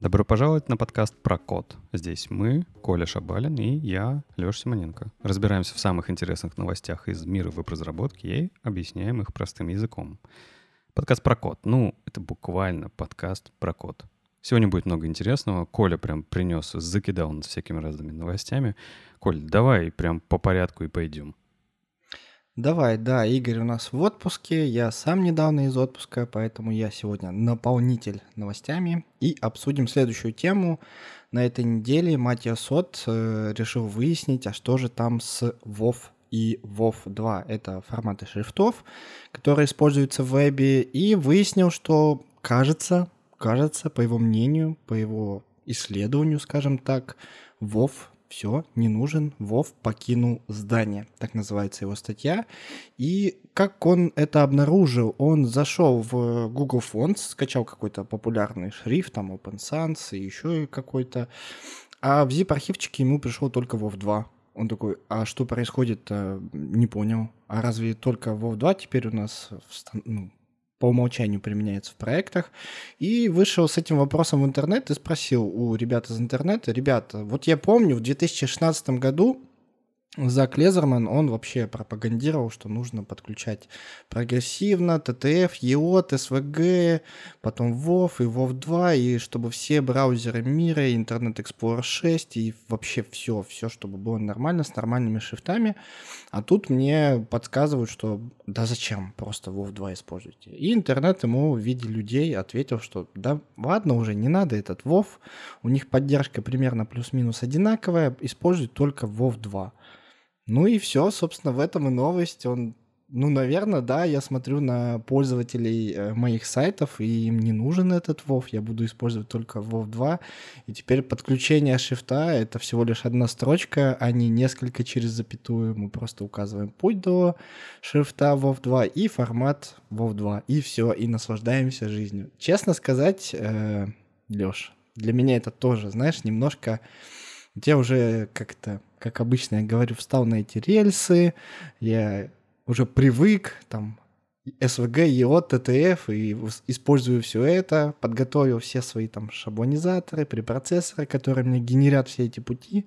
Добро пожаловать на подкаст про код. Здесь мы, Коля Шабалин и я, Леша Симоненко. Разбираемся в самых интересных новостях из мира веб-разработки и объясняем их простым языком. Подкаст про код. Ну, это буквально подкаст про код. Сегодня будет много интересного. Коля прям принес, закидал нас всякими разными новостями. Коль, давай прям по порядку и пойдем. Давай, да, Игорь у нас в отпуске, я сам недавно из отпуска, поэтому я сегодня наполнитель новостями. И обсудим следующую тему. На этой неделе Матья Сот э, решил выяснить, а что же там с WoW и WoW 2. Это форматы шрифтов, которые используются в вебе. И выяснил, что кажется, кажется, по его мнению, по его исследованию, скажем так, WoW все, не нужен, Вов покинул здание. Так называется его статья. И как он это обнаружил? Он зашел в Google Fonts, скачал какой-то популярный шрифт, там Open Sans и еще какой-то. А в zip-архивчике ему пришел только WoW 2. Он такой, а что происходит? Не понял. А разве только WoW 2 теперь у нас в, ну, по умолчанию применяется в проектах, и вышел с этим вопросом в интернет и спросил у ребят из интернета, ребята, вот я помню, в 2016 году Зак Лезерман, он вообще пропагандировал, что нужно подключать прогрессивно, TTF, EOT, SVG, потом WoW и WoW 2, и чтобы все браузеры мира, Internet Explorer 6, и вообще все, все, чтобы было нормально, с нормальными шрифтами. А тут мне подсказывают, что да зачем, просто WoW 2 используйте. И интернет ему в виде людей ответил, что да ладно уже, не надо этот WoW, у них поддержка примерно плюс-минус одинаковая, используй только WoW 2. Ну и все, собственно, в этом и новость. Он, ну, наверное, да, я смотрю на пользователей э, моих сайтов, и им не нужен этот WoW, я буду использовать только WoW 2. И теперь подключение шрифта — это всего лишь одна строчка, а не несколько через запятую. Мы просто указываем путь до шрифта WoW 2 и формат WoW 2, и все, и наслаждаемся жизнью. Честно сказать, э, Лёш, для меня это тоже, знаешь, немножко я уже как-то, как обычно я говорю, встал на эти рельсы, я уже привык, там, SVG, EOT, TTF, и использую все это, подготовил все свои там шаблонизаторы, препроцессоры, которые мне генерят все эти пути.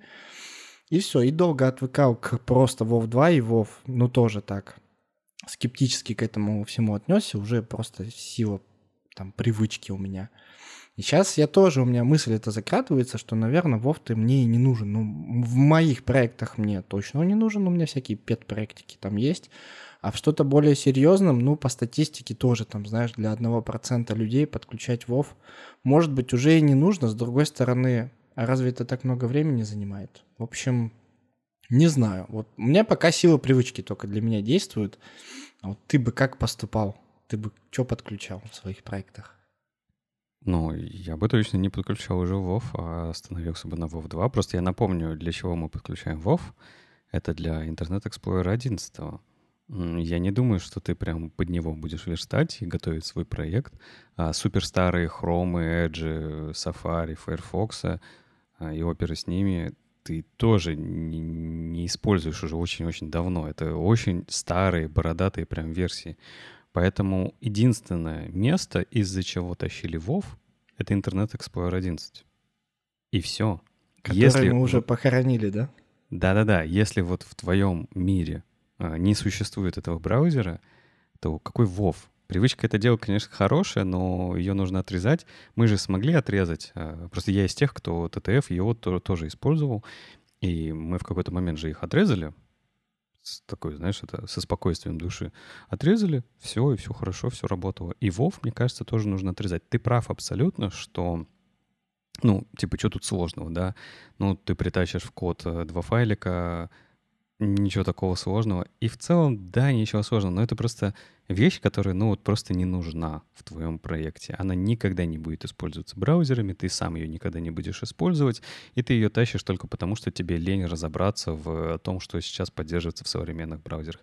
И все, и долго отвыкал к просто WoW 2 и WoW, ну тоже так, скептически к этому всему отнесся, уже просто сила там привычки у меня. И сейчас я тоже, у меня мысль это закатывается, что, наверное, Вов ты мне и не нужен. Ну, в моих проектах мне точно он не нужен, у меня всякие пет-проектики там есть. А в что-то более серьезном, ну, по статистике тоже, там, знаешь, для одного процента людей подключать Вов, может быть, уже и не нужно. С другой стороны, а разве это так много времени занимает? В общем, не знаю. Вот у меня пока сила привычки только для меня действует. А вот ты бы как поступал? Ты бы что подключал в своих проектах? Ну, я бы точно не подключал уже WoW, а остановился бы на WoW 2. Просто я напомню, для чего мы подключаем WoW. Это для Internet Explorer 11. Я не думаю, что ты прям под него будешь верстать и готовить свой проект. А суперстарые Chrome, Edge, Safari, Firefox а, и оперы с ними ты тоже не, не используешь уже очень-очень давно. Это очень старые, бородатые прям версии. Поэтому единственное место, из-за чего тащили WoW, это Internet Explorer 11. И все. Который если мы уже похоронили, да? Да-да-да. Если вот в твоем мире а, не существует этого браузера, то какой WoW? Привычка это делать, конечно, хорошая, но ее нужно отрезать. Мы же смогли отрезать. А, просто я из тех, кто TTF его тоже использовал. И мы в какой-то момент же их отрезали, с такой, знаешь, это со спокойствием души. Отрезали, все, и все хорошо, все работало. И Вов, мне кажется, тоже нужно отрезать. Ты прав абсолютно, что ну, типа, что тут сложного, да? Ну, ты притащишь в код э, два файлика, ничего такого сложного. И в целом, да, ничего сложного, но это просто вещь, которая, ну, вот просто не нужна в твоем проекте. Она никогда не будет использоваться браузерами, ты сам ее никогда не будешь использовать, и ты ее тащишь только потому, что тебе лень разобраться в том, что сейчас поддерживается в современных браузерах.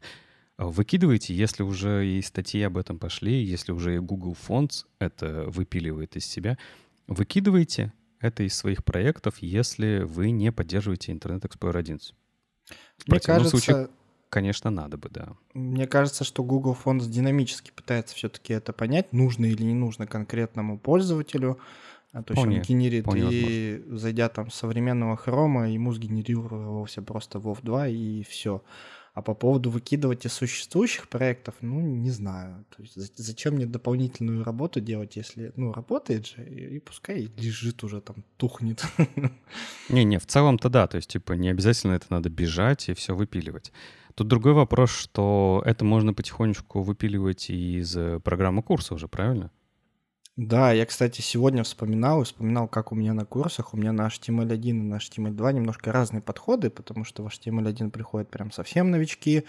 Выкидывайте, если уже и статьи об этом пошли, если уже и Google Fonts это выпиливает из себя, выкидывайте это из своих проектов, если вы не поддерживаете Internet Explorer 11. Мне кажется, случае... конечно, надо бы, да. Мне кажется, что Google Fonts динамически пытается все-таки это понять, нужно или не нужно конкретному пользователю. А то есть он генерит, и возможно. зайдя там с современного хрома, ему сгенерировался просто WoW 2 и все. А по поводу выкидывать из существующих проектов, ну, не знаю. То есть зачем мне дополнительную работу делать, если, ну, работает же, и, и пускай лежит уже там, тухнет. Не-не, в целом-то да, то есть, типа, не обязательно это надо бежать и все выпиливать. Тут другой вопрос, что это можно потихонечку выпиливать из э, программы курса уже, правильно? Да, я, кстати, сегодня вспоминал вспоминал, как у меня на курсах, у меня на HTML1 и на HTML2 немножко разные подходы, потому что в HTML1 приходят прям совсем новички,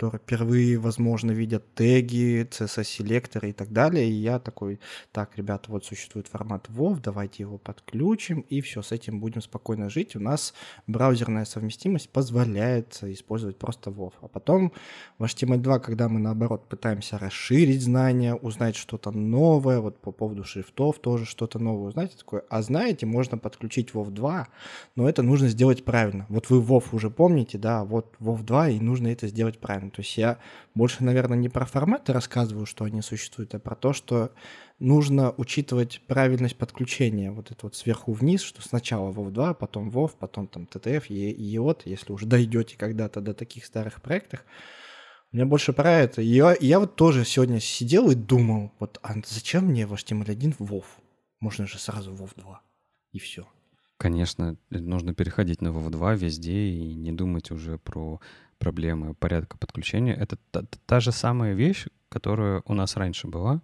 которые впервые, возможно, видят теги, CSS-селекторы и так далее. И я такой, так, ребята, вот существует формат WoW, давайте его подключим, и все, с этим будем спокойно жить. У нас браузерная совместимость позволяет использовать просто WoW. А потом в HTML2, когда мы, наоборот, пытаемся расширить знания, узнать что-то новое, вот по поводу шрифтов тоже что-то новое узнать, такое, а знаете, можно подключить WoW 2, но это нужно сделать правильно. Вот вы WoW уже помните, да, вот WoW 2, и нужно это сделать правильно. То есть я больше, наверное, не про форматы рассказываю, что они существуют, а про то, что нужно учитывать правильность подключения. Вот это вот сверху вниз, что сначала WoW 2, потом WoW, потом там TTF, EOT, если уже дойдете когда-то до таких старых проектов. У меня больше про это. Я, я вот тоже сегодня сидел и думал, вот а зачем мне в HTML1 WoW? Можно же сразу WoW 2. И все. Конечно, нужно переходить на WoW 2 везде и не думать уже про проблемы порядка подключения. Это та, та же самая вещь, которая у нас раньше была,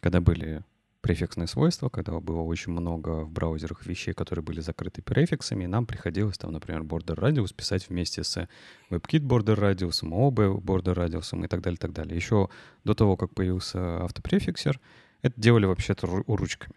когда были префиксные свойства, когда было очень много в браузерах вещей, которые были закрыты префиксами, и нам приходилось там, например, border radius писать вместе с WebKit border radius, OB border radius и так далее, так далее. Еще до того, как появился автопрефиксер, это делали вообще-то ручками.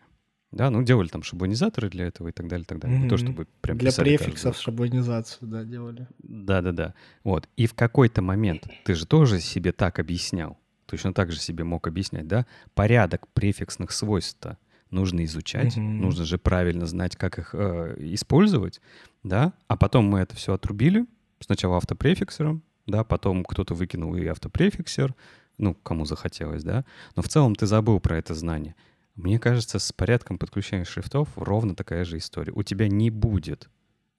Да, ну делали там шаблонизаторы для этого и так далее, и так далее. Mm-hmm. Не то, чтобы прям Для префиксов каждый. шаблонизацию, да, делали. Да-да-да. Вот. И в какой-то момент ты же тоже себе так объяснял, точно так же себе мог объяснять, да, порядок префиксных свойств-то нужно изучать, mm-hmm. нужно же правильно знать, как их э, использовать, да, а потом мы это все отрубили, сначала автопрефиксером, да, потом кто-то выкинул и автопрефиксер, ну, кому захотелось, да, но в целом ты забыл про это знание. Мне кажется, с порядком подключения шрифтов ровно такая же история. У тебя не будет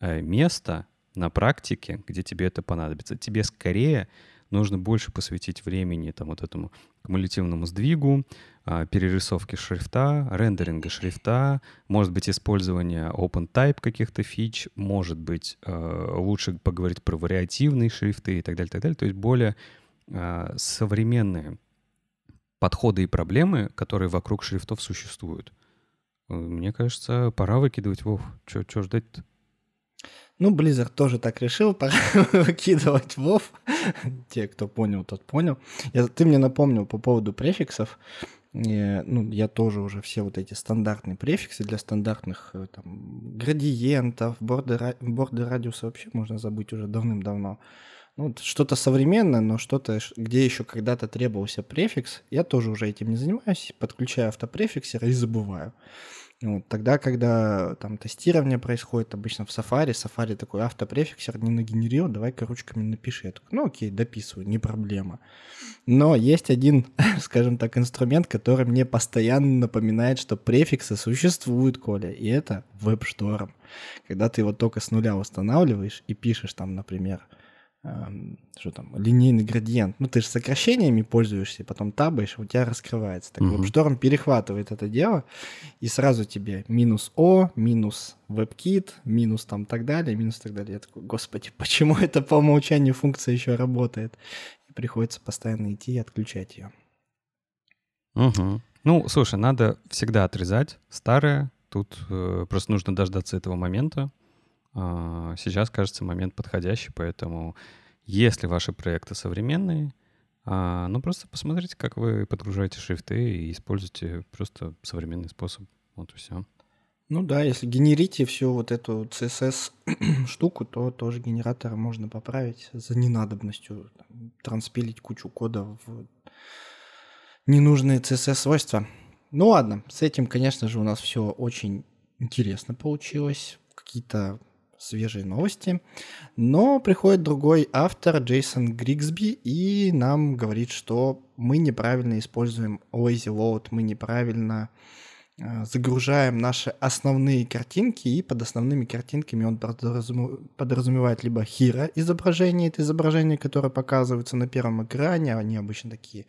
э, места на практике, где тебе это понадобится. Тебе скорее нужно больше посвятить времени там, вот этому кумулятивному сдвигу, э, перерисовке шрифта, рендеринга шрифта, может быть, использование OpenType каких-то фич, может быть, э, лучше поговорить про вариативные шрифты и так далее, так далее. То есть более э, современные подходы и проблемы, которые вокруг шрифтов существуют. Э, мне кажется, пора выкидывать Вов. Чего ждать-то? Ну, Blizzard тоже так решил, пора выкидывать Вов. Те, кто понял, тот понял. Я, ты мне напомнил по поводу префиксов. И, ну, я тоже уже все вот эти стандартные префиксы для стандартных э, там, градиентов, борды, борды радиуса вообще можно забыть уже давным-давно ну, что-то современное, но что-то, где еще когда-то требовался префикс, я тоже уже этим не занимаюсь, подключаю автопрефиксер и забываю. Вот, тогда, когда там тестирование происходит обычно в Safari, Safari такой автопрефиксер не нагенерил, давай-ка ручками напиши. Я такой, ну окей, дописываю, не проблема. Но есть один, скажем так, инструмент, который мне постоянно напоминает, что префиксы существуют, Коля, и это WebStorm. Когда ты его только с нуля устанавливаешь и пишешь там, например, что там, линейный градиент. Ну, ты же сокращениями пользуешься, потом табаешь, у тебя раскрывается. Так uh-huh. WebStorm перехватывает это дело, и сразу тебе минус О, минус WebKit, минус там так далее, минус так далее. Я такой, господи, почему это по умолчанию функция еще работает? И приходится постоянно идти и отключать ее. Угу. Ну, слушай, надо всегда отрезать старое. Тут э, просто нужно дождаться этого момента. А, сейчас, кажется, момент подходящий, поэтому если ваши проекты современные, а, ну просто посмотрите, как вы подгружаете шрифты и используйте просто современный способ. Вот и все. Ну да, если генерите всю вот эту CSS штуку, то тоже генератор можно поправить за ненадобностью, там, транспилить кучу кода в ненужные CSS свойства. Ну ладно, с этим, конечно же, у нас все очень интересно получилось. Какие-то свежие новости. Но приходит другой автор, Джейсон Григсби, и нам говорит, что мы неправильно используем lazy load, мы неправильно э, загружаем наши основные картинки, и под основными картинками он подразумевает либо хира изображение, это изображение, которое показывается на первом экране, они обычно такие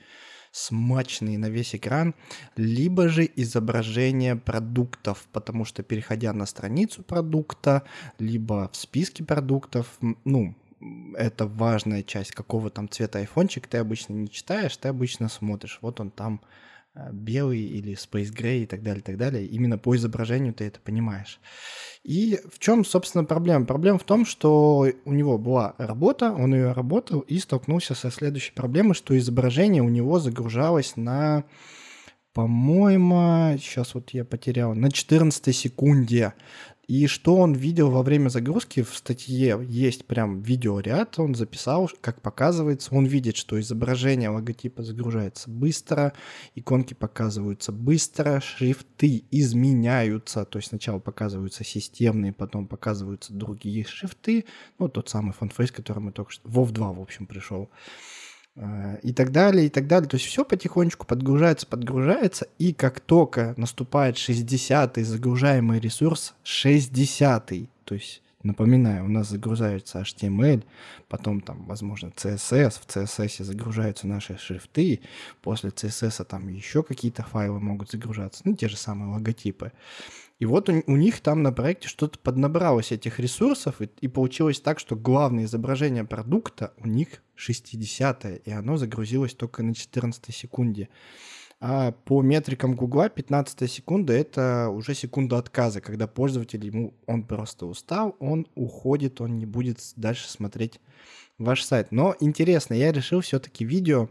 смачные на весь экран, либо же изображение продуктов, потому что переходя на страницу продукта, либо в списке продуктов, ну, это важная часть, какого там цвета айфончик, ты обычно не читаешь, ты обычно смотришь, вот он там белый или Space Gray и так далее, и так далее. Именно по изображению ты это понимаешь. И в чем, собственно, проблема? Проблема в том, что у него была работа, он ее работал и столкнулся со следующей проблемой, что изображение у него загружалось на, по-моему, сейчас вот я потерял, на 14 секунде. И что он видел во время загрузки, в статье? Есть прям видеоряд, он записал, как показывается, он видит, что изображение логотипа загружается быстро, иконки показываются быстро, шрифты изменяются, то есть сначала показываются системные, потом показываются другие шрифты, ну, тот самый фонфейс, который мы только что, WoW 2, в общем, пришел. Э, и так далее, и так далее. То есть все потихонечку подгружается, подгружается, и как только наступает 60-й загружаемый ресурс, 60-й, то есть Напоминаю, у нас загружается HTML, потом там, возможно, CSS, в CSS загружаются наши шрифты, после CSS там еще какие-то файлы могут загружаться, ну, те же самые логотипы. И вот у, у них там на проекте что-то поднабралось этих ресурсов, и, и получилось так, что главное изображение продукта у них 60 и оно загрузилось только на 14 секунде. А по метрикам Гугла 15 секунда — это уже секунда отказа, когда пользователь, ему он просто устал, он уходит, он не будет дальше смотреть ваш сайт. Но интересно, я решил все-таки видео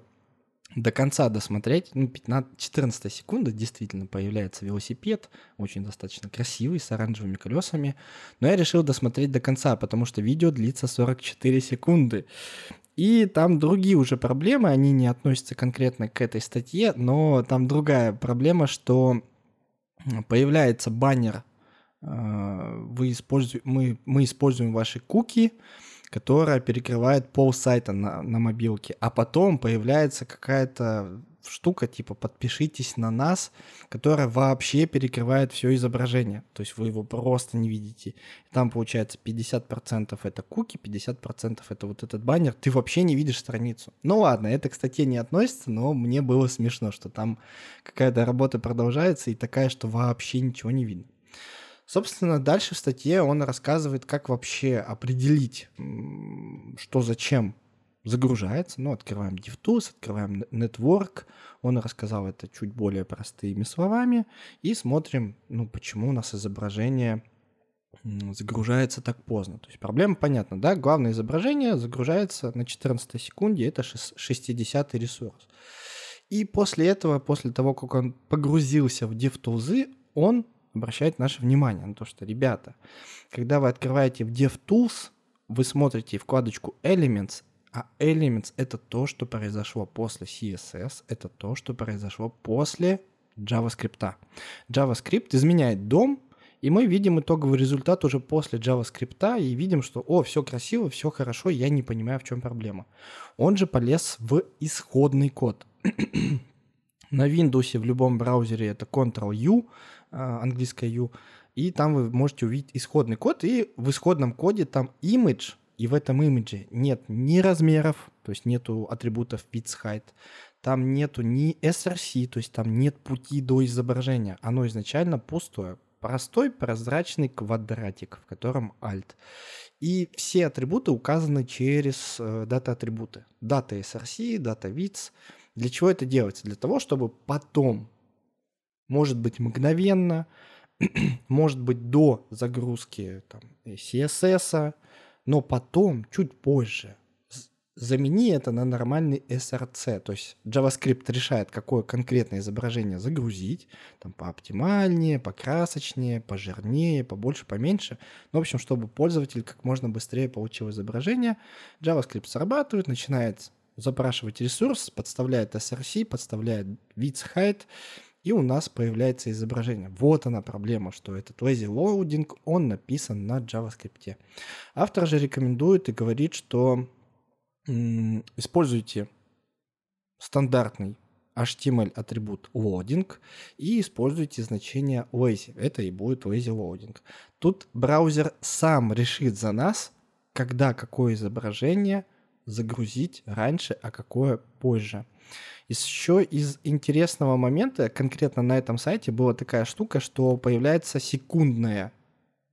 до конца досмотреть, ну, 15, 14 секунда, действительно появляется велосипед, очень достаточно красивый, с оранжевыми колесами, но я решил досмотреть до конца, потому что видео длится 44 секунды. И там другие уже проблемы, они не относятся конкретно к этой статье, но там другая проблема, что появляется баннер, э, вы используете, мы, мы используем ваши куки, которая перекрывает пол сайта на, на мобилке, а потом появляется какая-то штука типа подпишитесь на нас, которая вообще перекрывает все изображение. То есть вы его просто не видите. Там получается 50% это куки, 50% это вот этот баннер. Ты вообще не видишь страницу. Ну ладно, это к статье не относится, но мне было смешно, что там какая-то работа продолжается и такая, что вообще ничего не видно. Собственно, дальше в статье он рассказывает, как вообще определить, что зачем загружается. Ну, открываем DevTools, открываем Network. Он рассказал это чуть более простыми словами. И смотрим, ну, почему у нас изображение загружается так поздно. То есть проблема понятна, да? Главное изображение загружается на 14 секунде, это 60 ресурс. И после этого, после того, как он погрузился в DevTools, он обращает наше внимание на то, что, ребята, когда вы открываете в DevTools, вы смотрите вкладочку Elements, а Elements — это то, что произошло после CSS, это то, что произошло после JavaScript. JavaScript изменяет дом, и мы видим итоговый результат уже после JavaScript и видим, что, о, все красиво, все хорошо, я не понимаю, в чем проблема. Он же полез в исходный код. На Windows в любом браузере это Ctrl-U, английское U, и там вы можете увидеть исходный код, и в исходном коде там image, и в этом имидже нет ни размеров, то есть нету атрибутов width, height, там нету ни src, то есть там нет пути до изображения. Оно изначально пустое. Простой прозрачный квадратик, в котором alt. И все атрибуты указаны через э, дата-атрибуты. Дата src, дата width. Для чего это делается? Для того, чтобы потом может быть мгновенно, может быть до загрузки там, CSS, но потом, чуть позже, замени это на нормальный SRC. То есть JavaScript решает, какое конкретное изображение загрузить, там пооптимальнее, покрасочнее, пожирнее, побольше, поменьше. Ну, в общем, чтобы пользователь как можно быстрее получил изображение, JavaScript срабатывает, начинает запрашивать ресурс, подставляет SRC, подставляет width height, и у нас появляется изображение. Вот она проблема, что этот lazy loading, он написан на JavaScript. Автор же рекомендует и говорит, что используйте стандартный HTML атрибут loading и используйте значение lazy. Это и будет lazy loading. Тут браузер сам решит за нас, когда какое изображение загрузить раньше, а какое позже. Еще из интересного момента, конкретно на этом сайте, была такая штука, что появляется секундная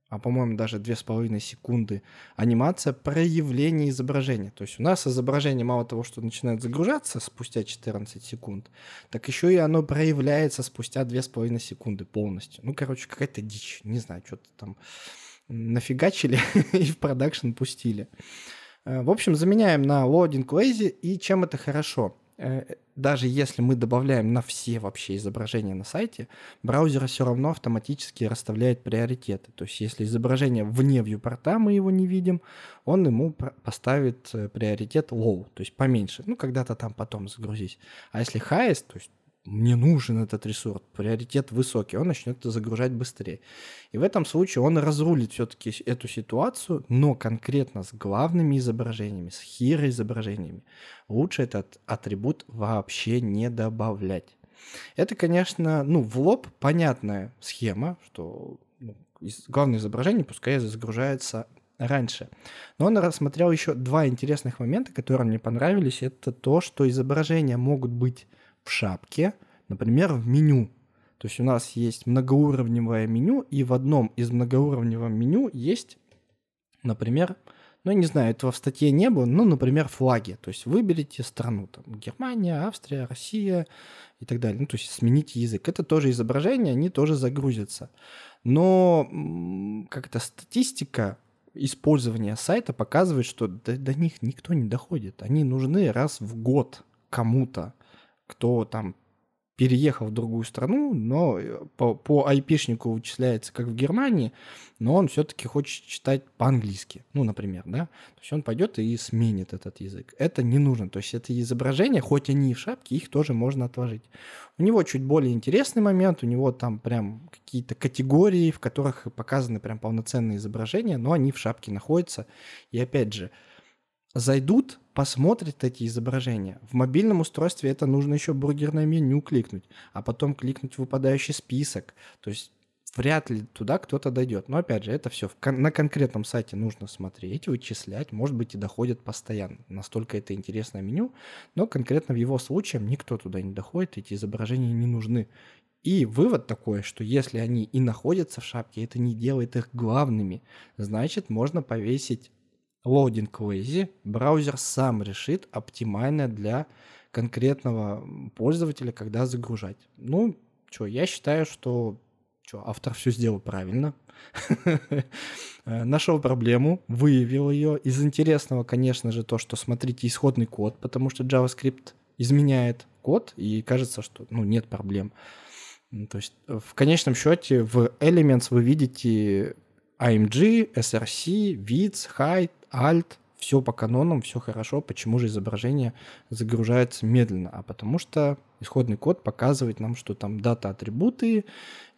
а по-моему даже 2,5 секунды анимация проявления изображения. То есть у нас изображение мало того, что начинает загружаться спустя 14 секунд, так еще и оно проявляется спустя 2,5 секунды полностью. Ну, короче, какая-то дичь. Не знаю, что-то там нафигачили и в продакшн пустили. Э, в общем, заменяем на loading lazy, и чем это хорошо? Э, даже если мы добавляем на все вообще изображения на сайте, браузер все равно автоматически расставляет приоритеты. То есть если изображение вне вьюпорта, мы его не видим, он ему поставит э, приоритет low, то есть поменьше. Ну, когда-то там потом загрузить. А если highest, то есть мне нужен этот ресурс, приоритет высокий, он начнет это загружать быстрее. И в этом случае он разрулит все-таки эту ситуацию, но конкретно с главными изображениями, с хиро изображениями. Лучше этот атрибут вообще не добавлять. Это, конечно, ну, в лоб понятная схема, что ну, главное изображение пускай загружается раньше. Но он рассмотрел еще два интересных момента, которые мне понравились. Это то, что изображения могут быть в шапке, например, в меню. То есть у нас есть многоуровневое меню, и в одном из многоуровневого меню есть, например, ну, я не знаю, этого в статье не было, ну, например, флаги. То есть выберите страну, там, Германия, Австрия, Россия и так далее. Ну, то есть смените язык. Это тоже изображение, они тоже загрузятся. Но как-то статистика использования сайта показывает, что до, до них никто не доходит. Они нужны раз в год кому-то кто там переехал в другую страну, но э, по, по айпишнику вычисляется как в Германии, но он все-таки хочет читать по-английски, ну, например, да, то есть он пойдет и сменит этот язык. Это не нужно, то есть это изображения, хоть они и в шапке, их тоже можно отложить. У него чуть более интересный момент, у него там прям какие-то категории, в которых показаны прям полноценные изображения, но они в шапке находятся, и опять же, зайдут, посмотрят эти изображения. В мобильном устройстве это нужно еще бургерное меню кликнуть, а потом кликнуть выпадающий список. То есть вряд ли туда кто-то дойдет. Но опять же, это все на конкретном сайте нужно смотреть, вычислять, может быть и доходит постоянно. Настолько это интересное меню, но конкретно в его случае никто туда не доходит, эти изображения не нужны. И вывод такой, что если они и находятся в шапке, это не делает их главными, значит можно повесить loading lazy браузер сам решит оптимально для конкретного пользователя, когда загружать. Ну, что, я считаю, что что, автор все сделал правильно. Нашел проблему, выявил ее. Из интересного, конечно же, то, что смотрите исходный код, потому что JavaScript изменяет код, и кажется, что ну, нет проблем. То есть в конечном счете в Elements вы видите AMG, SRC, width, height, alt, все по канонам, все хорошо. Почему же изображение загружается медленно? А потому что исходный код показывает нам, что там дата-атрибуты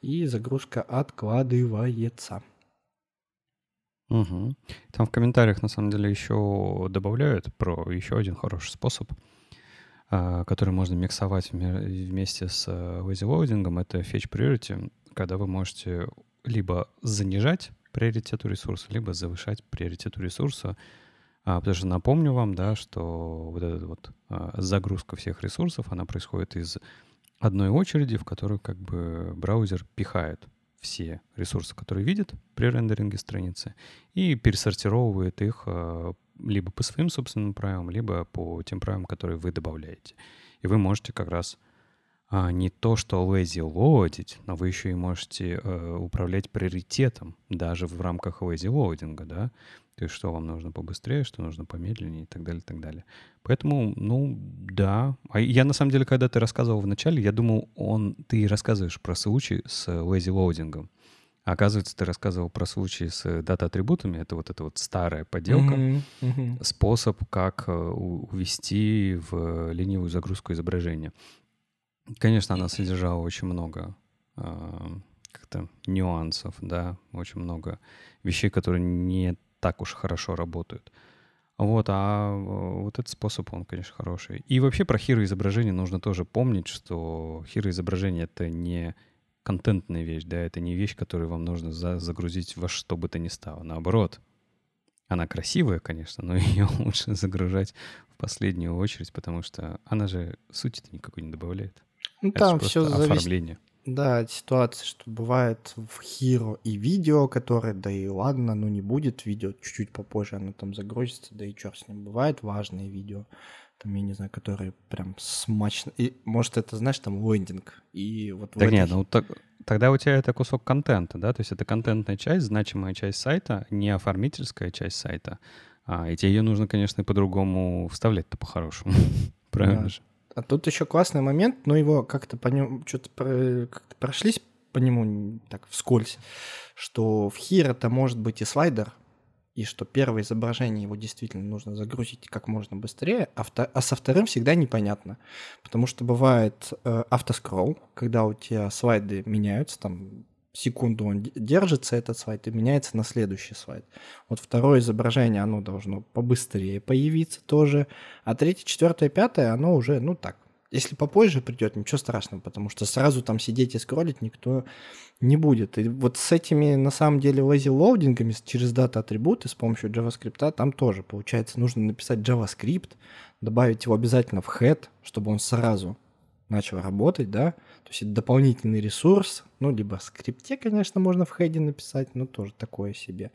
и загрузка откладывается. Угу. Там в комментариях на самом деле еще добавляют про еще один хороший способ, а, который можно миксовать вместе с lazy loading, это fetch priority, когда вы можете либо занижать приоритету ресурса, либо завышать приоритету ресурса. А, потому что напомню вам, да, что вот эта вот а, загрузка всех ресурсов, она происходит из одной очереди, в которую как бы браузер пихает все ресурсы, которые видит при рендеринге страницы, и пересортировывает их а, либо по своим собственным правилам, либо по тем правилам, которые вы добавляете. И вы можете как раз а, не то, что lazy load ить, но вы еще и можете э, управлять приоритетом даже в рамках lazy loading а, да? То есть что вам нужно побыстрее, что нужно помедленнее и так далее, и так далее. Поэтому, ну, да. А я, на самом деле, когда ты рассказывал вначале, я думал, он, ты рассказываешь про случай с lazy loading ом. А оказывается, ты рассказывал про случай с дата-атрибутами. Это вот эта вот старая поделка. Mm-hmm. Mm-hmm. Способ, как э, увести в ленивую загрузку изображения. Конечно, она содержала очень много э, как-то нюансов, да, очень много вещей, которые не так уж хорошо работают. Вот, а вот этот способ, он, конечно, хороший. И вообще про хироизображение нужно тоже помнить, что хироизображение — это не контентная вещь, да, это не вещь, которую вам нужно за загрузить во что бы то ни стало. Наоборот, она красивая, конечно, но ее лучше загружать в последнюю очередь, потому что она же сути-то никакой не добавляет. Ну, это там все зависит, да, от ситуации, что бывает в Hero и видео, которое, да и ладно, ну не будет видео, чуть-чуть попозже оно там загрузится, да и черт с ним. Бывает важные видео, там, я не знаю, которые прям смачно... И, может, это, знаешь, там лендинг, и вот Да этой нет, ну так, тогда у тебя это кусок контента, да, то есть это контентная часть, значимая часть сайта, не оформительская часть сайта. А, и тебе ее нужно, конечно, по-другому вставлять-то по-хорошему. Правильно же? А тут еще классный момент, но его как-то по нему что-то про- как-то прошлись по нему так вскользь, что в Hero-то может быть и слайдер, и что первое изображение его действительно нужно загрузить как можно быстрее, а, вто- а со вторым всегда непонятно. Потому что бывает э, автоскролл, когда у тебя слайды меняются, там секунду он держится, этот слайд, и меняется на следующий слайд. Вот второе изображение, оно должно побыстрее появиться тоже, а третье, четвертое, пятое, оно уже, ну так, если попозже придет, ничего страшного, потому что сразу там сидеть и скроллить никто не будет. И вот с этими, на самом деле, lazy лоудингами через дата-атрибуты с помощью JavaScript, там тоже, получается, нужно написать JavaScript, добавить его обязательно в head, чтобы он сразу начал работать, да, то есть это дополнительный ресурс, ну, либо в скрипте, конечно, можно в head е написать, но тоже такое себе.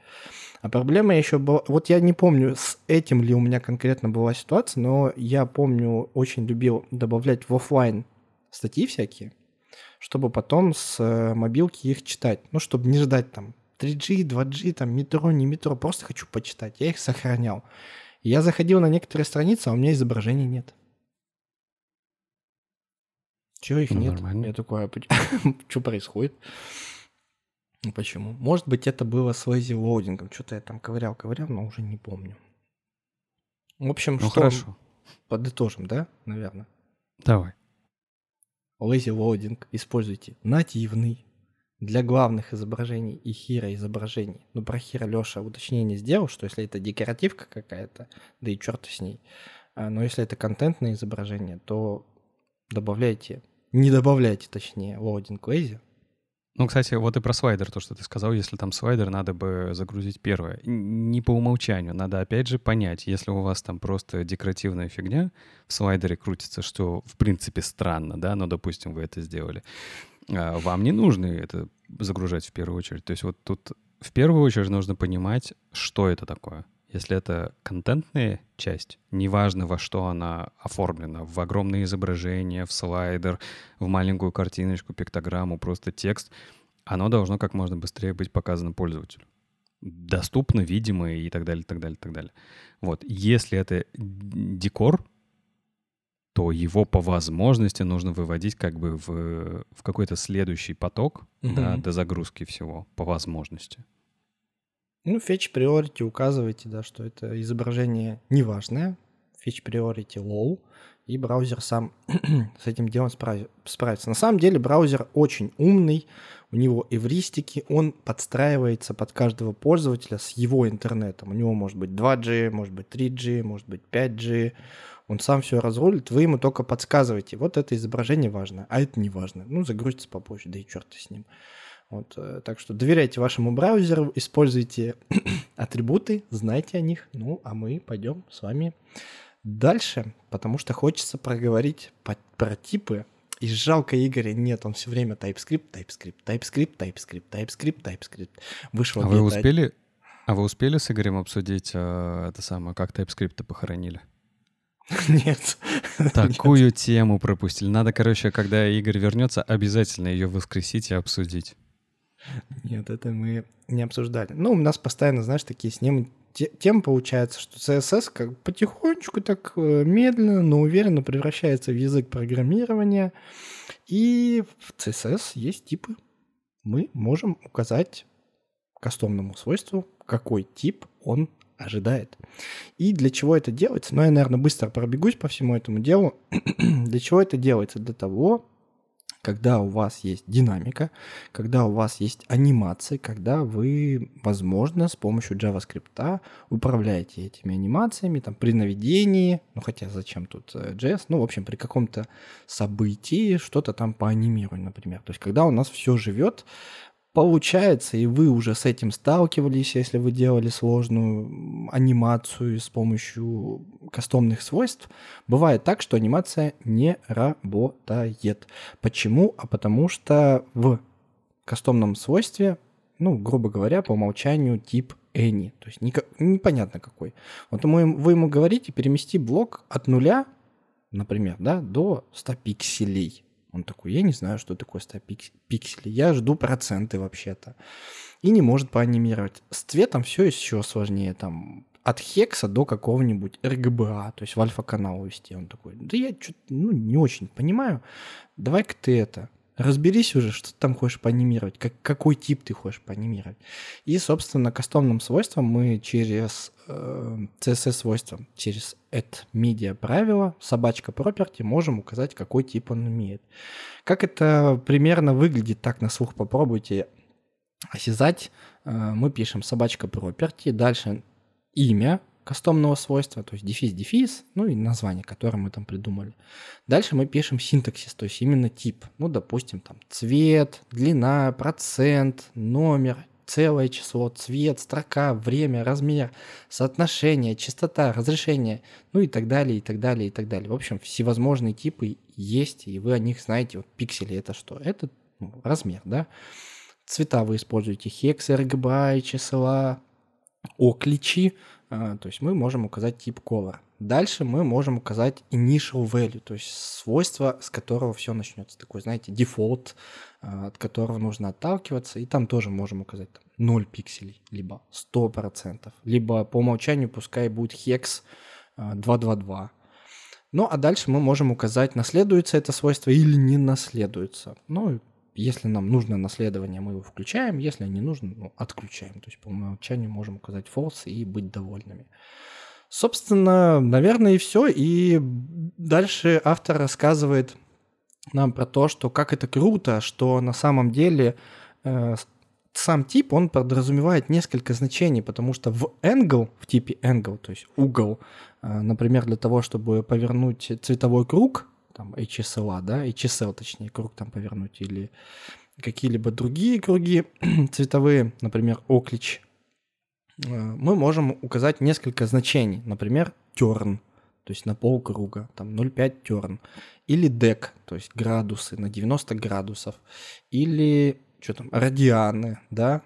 А проблема еще была... Вот я не помню, с этим ли у меня конкретно была ситуация, но я помню, очень любил добавлять в оффлайн статьи всякие, чтобы потом с э, мобилки их читать. Ну, чтобы не ждать там 3G, 2G, там метро, не метро, просто хочу почитать. Я их сохранял. Я заходил на некоторые страницы, а у меня изображений нет. Чего их Ну, нет? нормально. Я такой, что происходит? Ну, Почему? Может быть, это было с lazy loading ом. Что-то я там ковырял, ковырял, но уже не помню. В общем, Ну что хорошо, подытожим, да, наверное? давай. Lazy loading используйте нативный для главных изображений и hero изображений. Ну, про hero Леша уточнение сделал, что если это декоративка какая-то, да и черт с ней. А, Но если это контентное изображение, то добавляйте, не добавляйте, точнее, loading lazy. Ну, кстати, вот и про слайдер, то, что ты сказал, если там слайдер, надо бы загрузить первое. Не по умолчанию, надо опять же понять, если у вас там просто декоративная фигня в слайдере крутится, что в принципе странно, да, но, допустим, вы это сделали, а, вам не нужно это загружать в первую очередь. То есть вот тут в первую очередь нужно понимать, что это такое. Если это контентная часть, неважно во что она оформлена, в огромное изображение, в слайдер, в маленькую картиночку, пиктограмму, просто текст, оно должно как можно быстрее быть показано пользователю. Доступно, видимо и так далее, так далее, так далее. Вот. Если это декор, то его по возможности нужно выводить как бы в, в какой-то следующий поток да, Мгм. до загрузки всего, по возможности. Ну, fetch priority указывайте, да, что это изображение неважное, fetch priority low, и браузер сам с этим делом справи- справится. На самом деле браузер очень умный, у него эвристики, он подстраивается под каждого пользователя с его интернетом. У него может быть 2G, может быть 3G, может быть 5G. Он сам все разрулит, вы ему только подсказываете. Вот это изображение важно, а это не важно. Ну, загрузится попозже, да и черт с ним. Вот, э, так что доверяйте вашему браузеру, используйте атрибуты, знайте о них. Ну, а мы пойдем с вами дальше, потому что хочется проговорить по- про типы. И жалко Игоря нет, он все время TypeScript, TypeScript, TypeScript, TypeScript, TypeScript, TypeScript. Вышел А вы успели, а вы успели с Игорем обсудить э, это самое, как TypeScript похоронили? Нет. Такую тему пропустили. Надо, короче, когда Игорь вернется, обязательно ее воскресить и обсудить. Нет, это мы не обсуждали. Ну, у нас постоянно, знаешь, такие с ним те- темы получается, что CSS как потихонечку, так э, медленно, но уверенно превращается в язык программирования. И в CSS есть типы. Мы можем указать кастомному свойству, какой тип он ожидает. И для чего это делается? Ну, я, наверное, быстро пробегусь по всему этому делу. для чего это делается? Для того, когда у вас есть динамика, когда у вас есть анимации, когда вы, возможно, с помощью JavaScript управляете этими анимациями, там, при наведении, ну, хотя зачем тут JS, э, ну, в общем, при каком-то событии что-то там поанимируем, например. То есть, когда у нас все живет, получается, и вы уже с этим сталкивались, если вы делали сложную анимацию с помощью кастомных свойств, бывает так, что анимация не работает. Почему? А потому что в кастомном свойстве, ну, грубо говоря, по умолчанию тип any, то есть непонятно какой. Вот вы ему говорите перемести блок от нуля, например, да, до 100 пикселей. Он такой, я не знаю, что такое 100 пикселей, я жду проценты вообще-то. И не может поанимировать. С цветом все еще сложнее, там от хекса до какого-нибудь RGBA, то есть в альфа-канал вести. Он такой, да я что-то ну, не очень понимаю, давай-ка ты это, разберись уже, что ты там хочешь поанимировать, как, какой тип ты хочешь поанимировать. И, собственно, кастомным свойствам мы через э, CSS-свойства, через add media правило, собачка property, можем указать, какой тип он имеет. Как это примерно выглядит, так на слух попробуйте осязать. Э, мы пишем собачка property, дальше имя, кастомного свойства, то есть дефис-дефис, ну и название, которое мы там придумали. Дальше мы пишем синтаксис, то есть именно тип. Ну, допустим, там цвет, длина, процент, номер, целое число, цвет, строка, время, размер, соотношение, частота, разрешение, ну и так далее, и так далее, и так далее. В общем, всевозможные типы есть, и вы о них знаете. Вот пиксели это что? Это ну, размер, да? Цвета вы используете хекс, RGBA, числа, окличи, то есть мы можем указать тип color. Дальше мы можем указать initial value, то есть свойство, с которого все начнется. Такой, знаете, дефолт, а, от которого нужно отталкиваться. И там тоже можем указать там, 0 пикселей, либо 100%, либо по умолчанию пускай будет hex 222. А, ну, а дальше мы можем указать, наследуется это свойство или не наследуется. Ну, если нам нужно наследование, мы его включаем, если не нужно, ну, отключаем. То есть по умолчанию можем указать false и быть довольными. Собственно, наверное, и все. И дальше автор рассказывает нам про то, что как это круто, что на самом деле э, сам тип, он подразумевает несколько значений, потому что в angle, в типе angle, то есть угол, э, например, для того, чтобы повернуть цветовой круг, там HSL, да, HSL, точнее, круг там повернуть, или какие-либо другие круги цветовые, например, оклич, э, мы можем указать несколько значений, например, turn, то есть на полкруга, там 0,5 turn, или deck, то есть градусы на 90 градусов, или что там, радианы, да,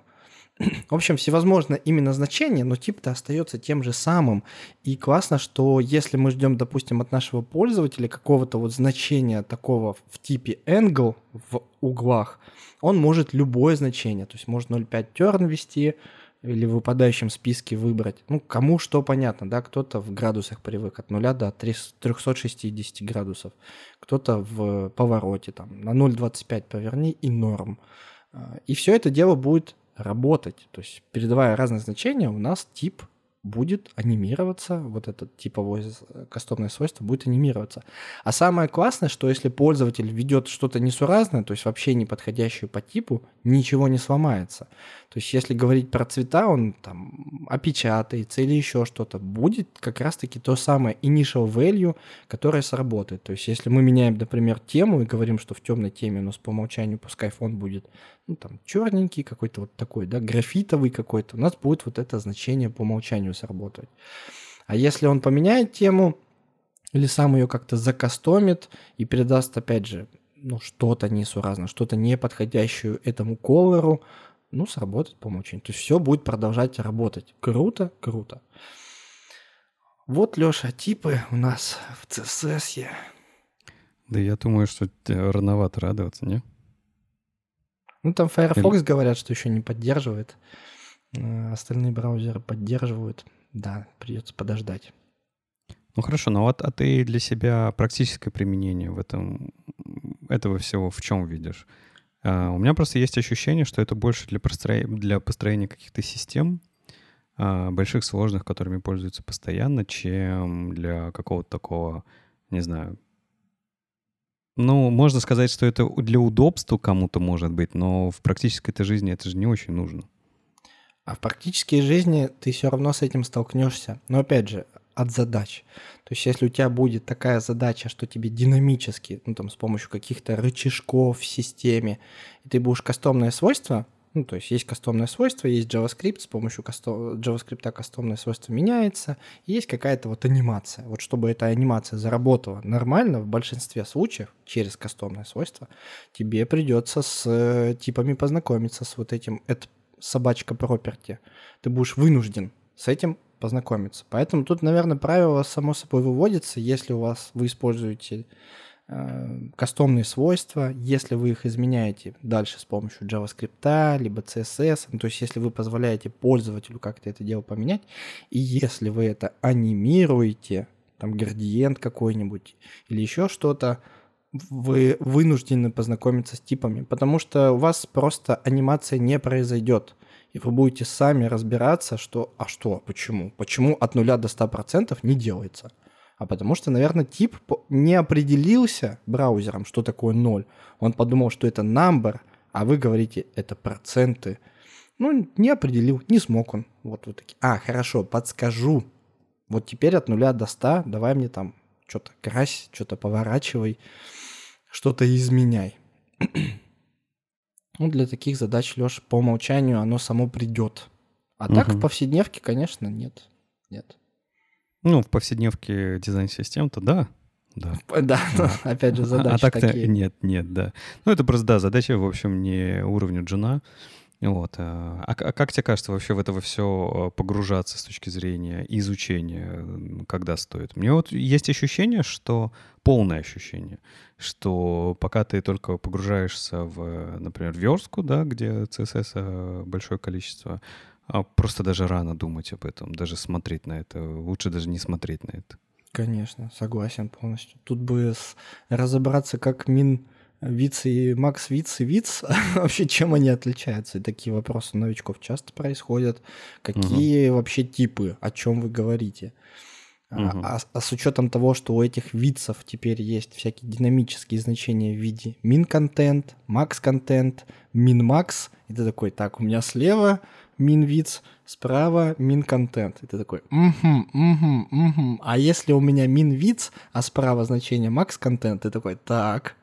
в общем, всевозможно именно значение, но тип-то остается тем же самым. И классно, что если мы ждем, допустим, от нашего пользователя какого-то вот значения такого в типе angle в углах, он может любое значение, то есть может 0,5 turn ввести или в выпадающем списке выбрать. Ну, кому что понятно, да, кто-то в градусах привык от 0 до 360 градусов, кто-то в повороте, там, на 0,25 поверни и норм. А, и все это дело будет работать. То есть передавая разные значения, у нас тип будет анимироваться, вот это типовое кастомное свойство будет анимироваться. А самое классное, что если пользователь ведет что-то несуразное, то есть вообще не подходящее по типу, ничего не сломается. То есть если говорить про цвета, он там опечатается или еще что-то, будет как раз-таки то самое initial value, которое сработает. То есть если мы меняем, например, тему и говорим, что в темной теме у нас по умолчанию пускай фон будет ну, там, черненький какой-то вот такой, да, графитовый какой-то, у нас будет вот это значение по умолчанию сработать. А если он поменяет тему или сам ее как-то закастомит и передаст, опять же, ну, что-то несуразно, что-то не подходящее этому колору, ну, сработает по умолчанию. То есть все будет продолжать работать. Круто, круто. Вот, Леша, типы у нас в CSS. Да я думаю, что рановато радоваться, не? Ну, там Firefox Или... говорят, что еще не поддерживает. Э, остальные браузеры поддерживают. Да, придется подождать. Ну хорошо, но вот а ты для себя практическое применение в этом этого всего в чем видишь? Uh, у меня просто есть ощущение, что это больше для, построения, для построения каких-то систем, uh, больших, сложных, которыми пользуются постоянно, чем для какого-то такого, не знаю, Ну, можно сказать, что это для удобства кому-то может быть, но в практической этой жизни это же не очень нужно. А в практической жизни ты все равно с этим столкнешься. Но опять же, от задач. То есть, если у тебя будет такая задача, что тебе динамически, ну там с помощью каких-то рычажков в системе, и ты будешь кастомное свойство ну, то есть есть кастомное свойство, есть JavaScript, с помощью кастом... JavaScript кастомное свойство меняется, и есть какая-то вот анимация. Вот чтобы эта анимация заработала нормально, в большинстве случаев через кастомное свойство, тебе придется с э, типами познакомиться, с вот этим, это собачка property. Ты будешь вынужден с этим познакомиться. Поэтому тут, наверное, правило само собой выводится, если у вас вы используете Э, кастомные свойства, если вы их изменяете дальше с помощью JavaScript, либо CSS, ну, то есть если вы позволяете пользователю как-то это дело поменять, и если вы это анимируете, там градиент какой-нибудь или еще что-то, вы вынуждены познакомиться с типами, потому что у вас просто анимация не произойдет. И вы будете сами разбираться, что, а что, почему? Почему от нуля до 100% не делается? а потому что, наверное, тип не определился браузером, что такое ноль. Он подумал, что это number, а вы говорите, это проценты. Ну, не определил, не смог он. Вот вы такие. А, хорошо, подскажу. Вот теперь от нуля до ста давай мне там что-то крась, что-то поворачивай, что-то изменяй. Ну, для таких задач, Леш, по умолчанию оно само придет. А угу. так в повседневке, конечно, нет. Нет. Ну, в повседневке дизайн-систем-то да. Да. Да, да. опять же, задачи а, так такие. Нет, нет, да. Ну, это просто, да, задача, в общем, не уровню джуна. Вот. А, а, а как тебе кажется вообще в это все погружаться с точки зрения изучения, когда стоит? Мне вот есть ощущение, что полное ощущение, что пока ты только погружаешься в, например, верстку, да, где CSS большое количество, а просто даже рано думать об этом, даже смотреть на это. Лучше даже не смотреть на это. Конечно, согласен полностью. Тут бы разобраться, как Мин Виц и Макс Виц и Виц, вообще чем они отличаются? И такие вопросы у новичков часто происходят. Какие угу. вообще типы, о чем вы говорите? Угу. А, а с учетом того, что у этих вицев теперь есть всякие динамические значения в виде min-контент, max-контент, min-max, и ты такой, так, у меня слева min-виц, справа min-контент. И ты такой, угу, угу, угу. А если у меня min-виц, а справа значение max-контент, ты такой, так,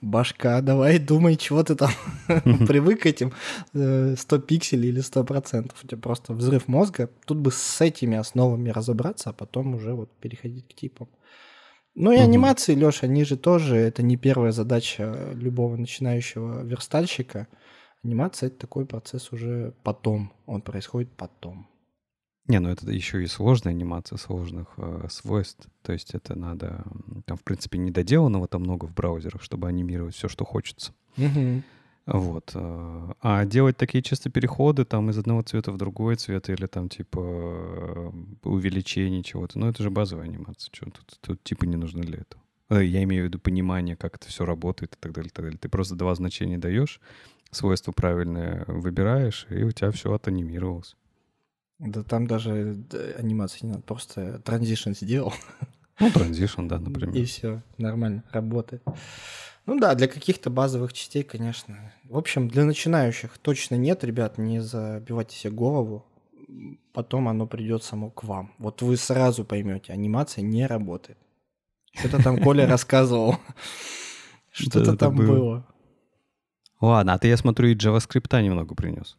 башка, давай думай, чего ты там привык к этим 100 э, пикселей или 100%. У тебя просто взрыв мозга. Тут бы с этими основами разобраться, а потом уже вот переходить к типам. Ну и анимации, Леша, они же тоже, это не первая задача любого начинающего верстальщика – Анимация — это такой процесс уже потом, он происходит потом. Не, ну это еще и сложная анимация сложных э, свойств. То есть это надо... Там, в принципе, недоделанного там много в браузерах, чтобы анимировать все, что хочется. Угу. Вот. Э, а делать такие чисто переходы там из одного цвета в другой цвет или там типа э, увеличение чего-то, ну это же базовая анимация. Что тут, тут типа не нужно для этого. Э, я имею в виду понимание, как это все работает и так далее, и так далее. Ты просто два значения даешь, свойства правильные выбираешь, и у тебя все отанимировалось. Да там даже анимации не надо, просто транзишн сделал. Ну, транзишн, да, например. И все, нормально, работает. Ну да, для каких-то базовых частей, конечно. В общем, для начинающих точно нет, ребят, не забивайте себе голову. Потом оно придет само к вам. Вот вы сразу поймете, анимация не работает. Что-то там Коля рассказывал. Что-то там было. Ладно, а ты, я смотрю, и JavaScript немного принес.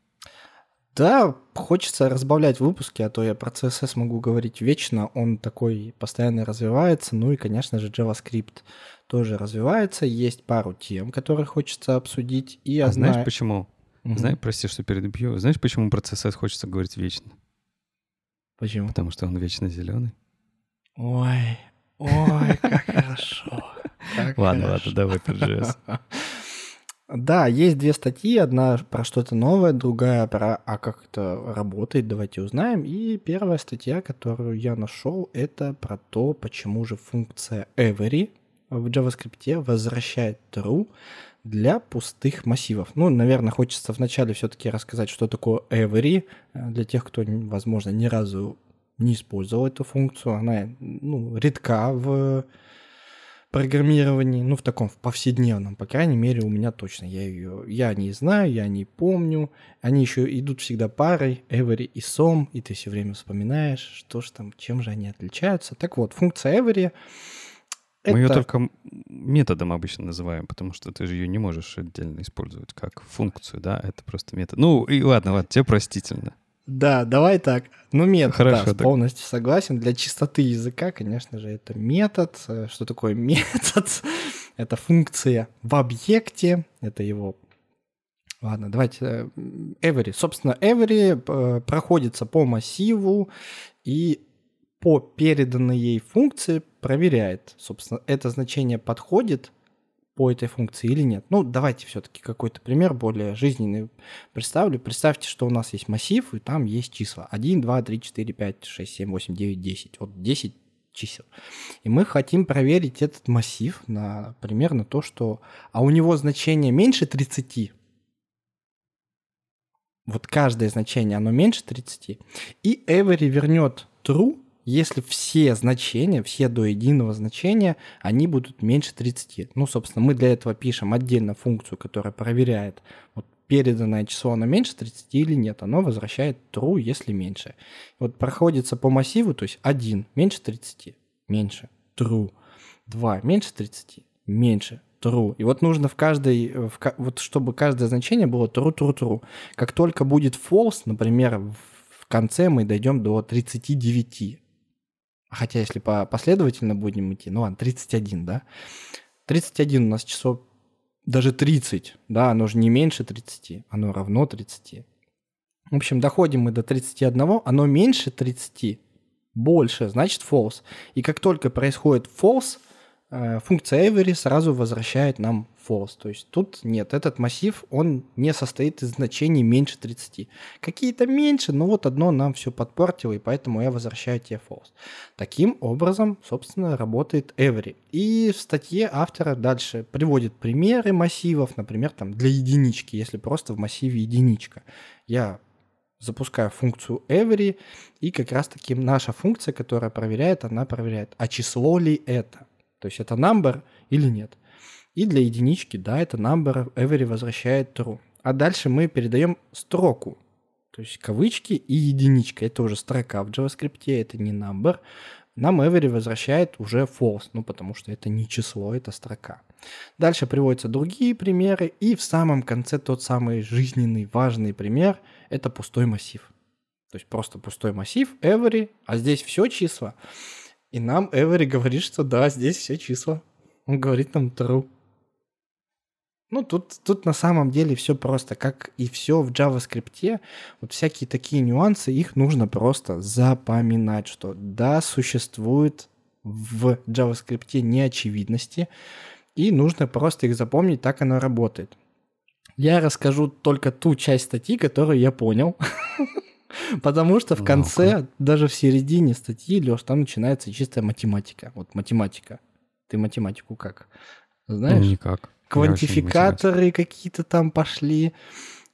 Да, хочется разбавлять выпуски, а то я про CSS могу говорить вечно, он такой постоянно развивается, ну и, конечно же, JavaScript тоже развивается, есть пару тем, которые хочется обсудить, и я а знаю... знаешь почему? Угу. Знаешь, прости, что перебью, знаешь, почему про CSS хочется говорить вечно? Почему? Потому что он вечно зеленый. Ой, ой, как хорошо. Ладно, ладно, давай про JS. Да, есть две статьи. Одна про что-то новое, другая про а как это работает, давайте узнаем. И первая статья, которую я нашел, это про то, почему же функция every в JavaScript возвращает true для пустых массивов. Ну, наверное, хочется вначале все-таки рассказать, что такое every, э, для тех, кто, возможно, ни разу не использовал эту функцию. Она ну, редка в программировании, ну, в таком, в повседневном, по крайней мере, у меня точно. Я ее, я не знаю, я не помню. Они еще идут всегда парой, every и some, и ты все время вспоминаешь, что ж там, чем же они отличаются. Так вот, функция every мы это... ее только методом обычно называем, потому что ты же ее не можешь отдельно использовать как функцию, да, это просто метод. Ну и ладно, ладно, тебе простительно. Да, давай так. Ну, метод, Хорошо, да, полностью согласен. Для чистоты языка, конечно же, это метод. Что такое метод? это функция в объекте, это его... Ладно, давайте. Э, every. Собственно, every э, проходится по массиву и по переданной ей функции проверяет, собственно, это значение подходит по этой функции или нет. Ну, давайте все-таки какой-то пример более жизненный представлю. Представьте, что у нас есть массив, и там есть числа. 1, 2, 3, 4, 5, 6, 7, 8, 9, 10. Вот 10 чисел. И мы хотим проверить этот массив на примерно то, что... А у него значение меньше 30. Вот каждое значение, оно меньше 30. И every вернет true если все значения, все до единого значения, они будут меньше 30. Ну, собственно, мы для этого пишем отдельно функцию, которая проверяет, вот переданное число, оно меньше 30 или нет. Оно возвращает true, если меньше. Вот проходится по массиву, то есть 1 меньше 30, меньше, true. 2 меньше 30, меньше, true. И вот нужно в каждой, в, вот чтобы каждое значение было true, true, true. Как только будет false, например, в конце мы дойдем до 39. Хотя если по последовательно будем идти, ну ладно, 31, да? 31 у нас число даже 30, да, оно же не меньше 30, оно равно 30. В общем, доходим мы до 31, оно меньше 30, больше, значит false. И как только происходит false, функция every сразу возвращает нам false. То есть тут нет, этот массив, он не состоит из значений меньше 30. Какие-то меньше, но вот одно нам все подпортило, и поэтому я возвращаю тебе false. Таким образом, собственно, работает every. И в статье автора дальше приводит примеры массивов, например, там для единички, если просто в массиве единичка. Я запускаю функцию every, и как раз таки наша функция, которая проверяет, она проверяет, а число ли это. То есть это number или нет. И для единички, да, это number every возвращает true. А дальше мы передаем строку. То есть кавычки и единичка. Это уже строка в JavaScript, это не number. Нам every возвращает уже false, ну потому что это не число, это строка. Дальше приводятся другие примеры, и в самом конце тот самый жизненный важный пример – это пустой массив. То есть просто пустой массив, every, а здесь все числа. И нам Эвери говорит, что да, здесь все числа. Он говорит нам true. Ну, тут, тут на самом деле все просто, как и все в JavaScript. Вот всякие такие нюансы, их нужно просто запоминать, что да, существует в JavaScript неочевидности, и нужно просто их запомнить, так оно работает. Я расскажу только ту часть статьи, которую я понял. Потому что в конце, даже в середине статьи, Леш, там начинается чистая математика. Вот математика. Ты математику как? Знаешь? Ну, никак. Квантификаторы какие-то там пошли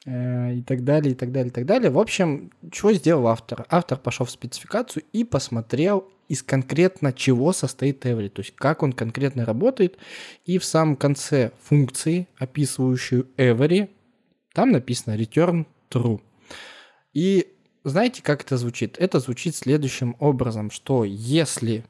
э, и так далее, и так далее, и так далее. В общем, что сделал автор? Автор пошел в спецификацию и посмотрел из конкретно чего состоит every, то есть как он конкретно работает. И в самом конце функции, описывающую every, там написано return true. И знаете, как это звучит? Это звучит следующим образом, что если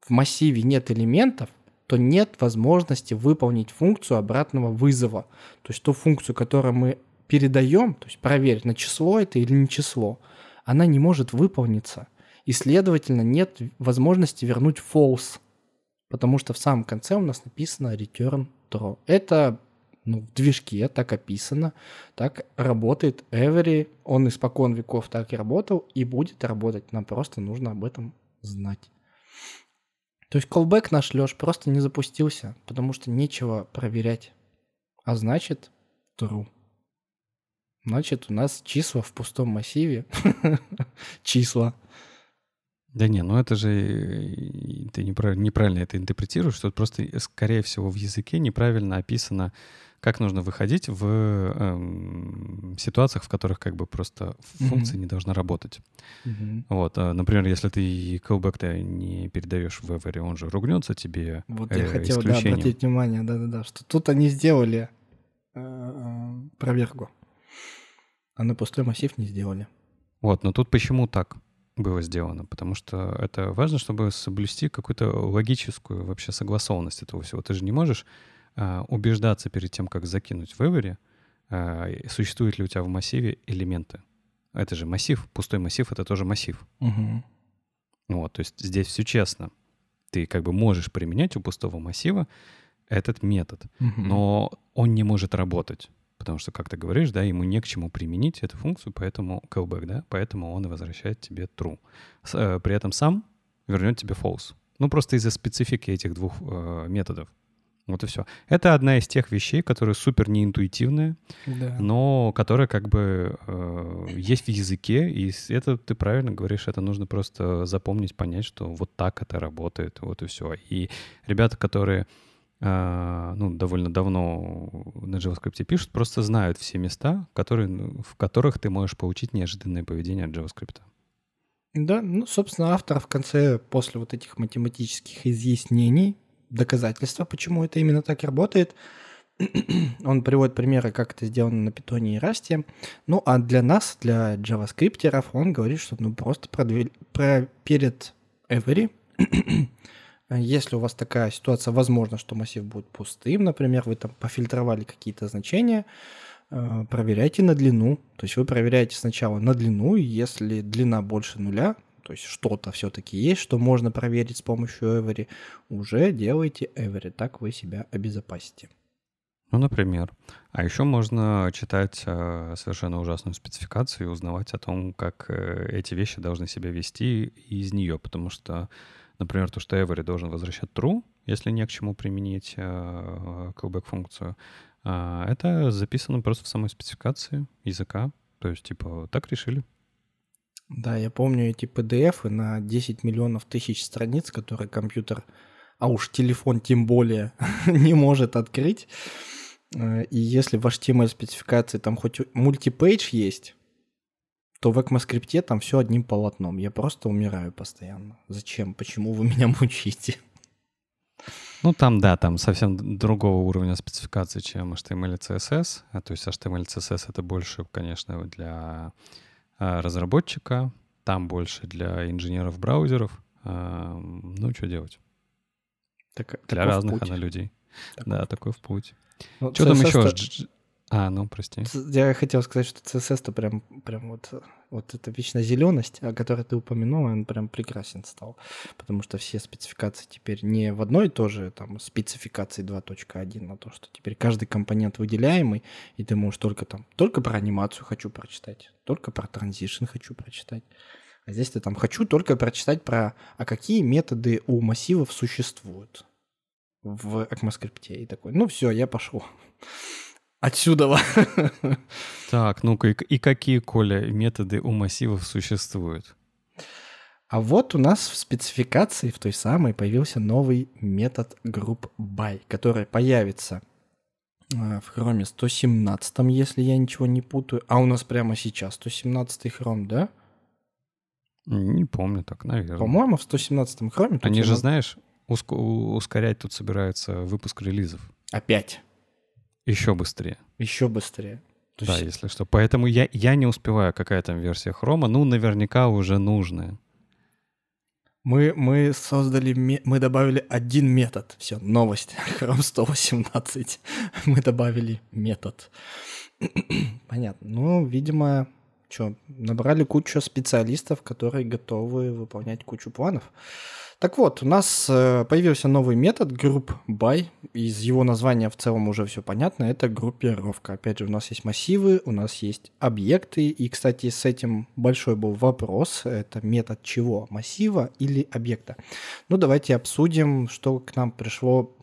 в массиве нет элементов, то нет возможности выполнить функцию обратного вызова. То есть ту функцию, которую мы передаем, то есть проверить, на число это или не число, она не может выполниться. И, следовательно, нет возможности вернуть false, потому что в самом конце у нас написано return true. Это ну, в движке так описано, так работает Every, он испокон веков так и работал и будет работать, нам просто нужно об этом знать. То есть callback наш Леш просто не запустился, потому что нечего проверять. А значит, true. Значит, у нас числа в пустом массиве. числа. Да не, ну это же ты неправильно, неправильно это интерпретируешь, что просто, скорее всего, в языке неправильно описано как нужно выходить в эм, ситуациях, в которых как бы просто функция mm-hmm. не должна работать. Mm-hmm. Вот, э, например, если ты callback не передаешь в Every, он же ругнется тебе Вот э, я хотел да, обратить внимание, да-да-да, что тут они сделали э, э, проверку, а на пустой массив не сделали. Вот, но тут почему так? было сделано, потому что это важно, чтобы соблюсти какую-то логическую вообще согласованность этого всего. Ты же не можешь убеждаться перед тем, как закинуть в Эвери, а, существуют ли у тебя в массиве элементы. Это же массив, пустой массив — это тоже массив. Угу. Вот, то есть здесь все честно. Ты как бы можешь применять у пустого массива этот метод, угу. но он не может работать. Потому что, как ты говоришь, да, ему не к чему применить эту функцию, поэтому callback, да, поэтому он возвращает тебе true. С, э, при этом сам вернет тебе false. Ну, просто из-за специфики этих двух э, методов. Вот и все. Это одна из тех вещей, которые супер неинтуитивные, да. но которые как бы э, есть в языке, и это ты правильно говоришь, это нужно просто запомнить, понять, что вот так это работает, вот и все. И ребята, которые э, ну, довольно давно на JavaScript пишут, просто знают все места, которые, ну, в которых ты можешь получить неожиданное поведение от JavaScript. Да, ну, собственно, автор в конце, после вот этих математических изъяснений, доказательства, почему это именно так работает. Он приводит примеры, как это сделано на питоне и расте. Ну, а для нас, для JavaScript, он говорит, что ну просто продвиг... про... перед every, если у вас такая ситуация, возможно, что массив будет пустым, например, вы там пофильтровали какие-то значения, э, проверяйте на длину. То есть вы проверяете сначала на длину, и если длина больше нуля, то есть что-то все-таки есть, что можно проверить с помощью Every, уже делайте Every, так вы себя обезопасите. Ну, например. А еще можно читать э, совершенно ужасную спецификацию и узнавать о том, как э, эти вещи должны себя вести из нее, потому что, например, то, что Every должен возвращать true, если не к чему применить э, callback-функцию, э, это записано просто в самой спецификации языка. То есть, типа, так решили. Да, я помню эти PDF на 10 миллионов тысяч страниц, которые компьютер, а уж телефон тем более, не может открыть. Э, и если в HTML-спецификации там хоть мультипейдж есть, то в ECMAScript там все одним полотном. Я просто умираю постоянно. Зачем? Почему вы меня мучите? Ну, там, да, там совсем другого уровня спецификации, чем HTML и CSS. А, то есть HTML и CSS — это больше, конечно, для разработчика, там больше для инженеров браузеров. А, ну, что делать? Так, для разных она людей. Такой. Да, такой в путь. Ну, что там еще? А, ну, прости. Я хотел сказать, что CSS-то прям, прям вот, вот эта вечная зеленость, о которой ты упомянул, он прям прекрасен стал. Потому что все спецификации теперь не в одной и той же там спецификации 2.1, а то, что теперь каждый компонент выделяемый, и ты можешь только там, только про анимацию хочу прочитать, только про транзишн хочу прочитать. А здесь ты там хочу только прочитать про, а какие методы у массивов существуют в ECMAScript. И такой, ну все, я пошел. Отсюда. Так, ну-ка, и какие, Коля, методы у массивов существуют? А вот у нас в спецификации, в той самой, появился новый метод group by, который появится э, в Chrome 117, если я ничего не путаю. А у нас прямо сейчас 117 Chrome, да? Не помню так, наверное. По-моему, в 117 Chrome... Они же, знаешь, уск- ускорять тут собирается выпуск релизов. Опять? Еще быстрее. Еще быстрее. То да, есть... если что. Поэтому я, я не успеваю, какая там версия хрома. Ну, наверняка уже нужная. Мы, мы создали, мы добавили один метод. Все, новость. Chrome 118. мы добавили метод. Понятно. Ну, видимо, что, набрали кучу специалистов, которые готовы выполнять кучу планов. Так вот, у нас э, появился новый метод group by. Из его названия в целом уже все понятно. Это группировка. Опять же, у нас есть массивы, у нас есть объекты. И, кстати, с этим большой был вопрос. Это метод чего? Массива или объекта? Ну, давайте обсудим, что к нам пришло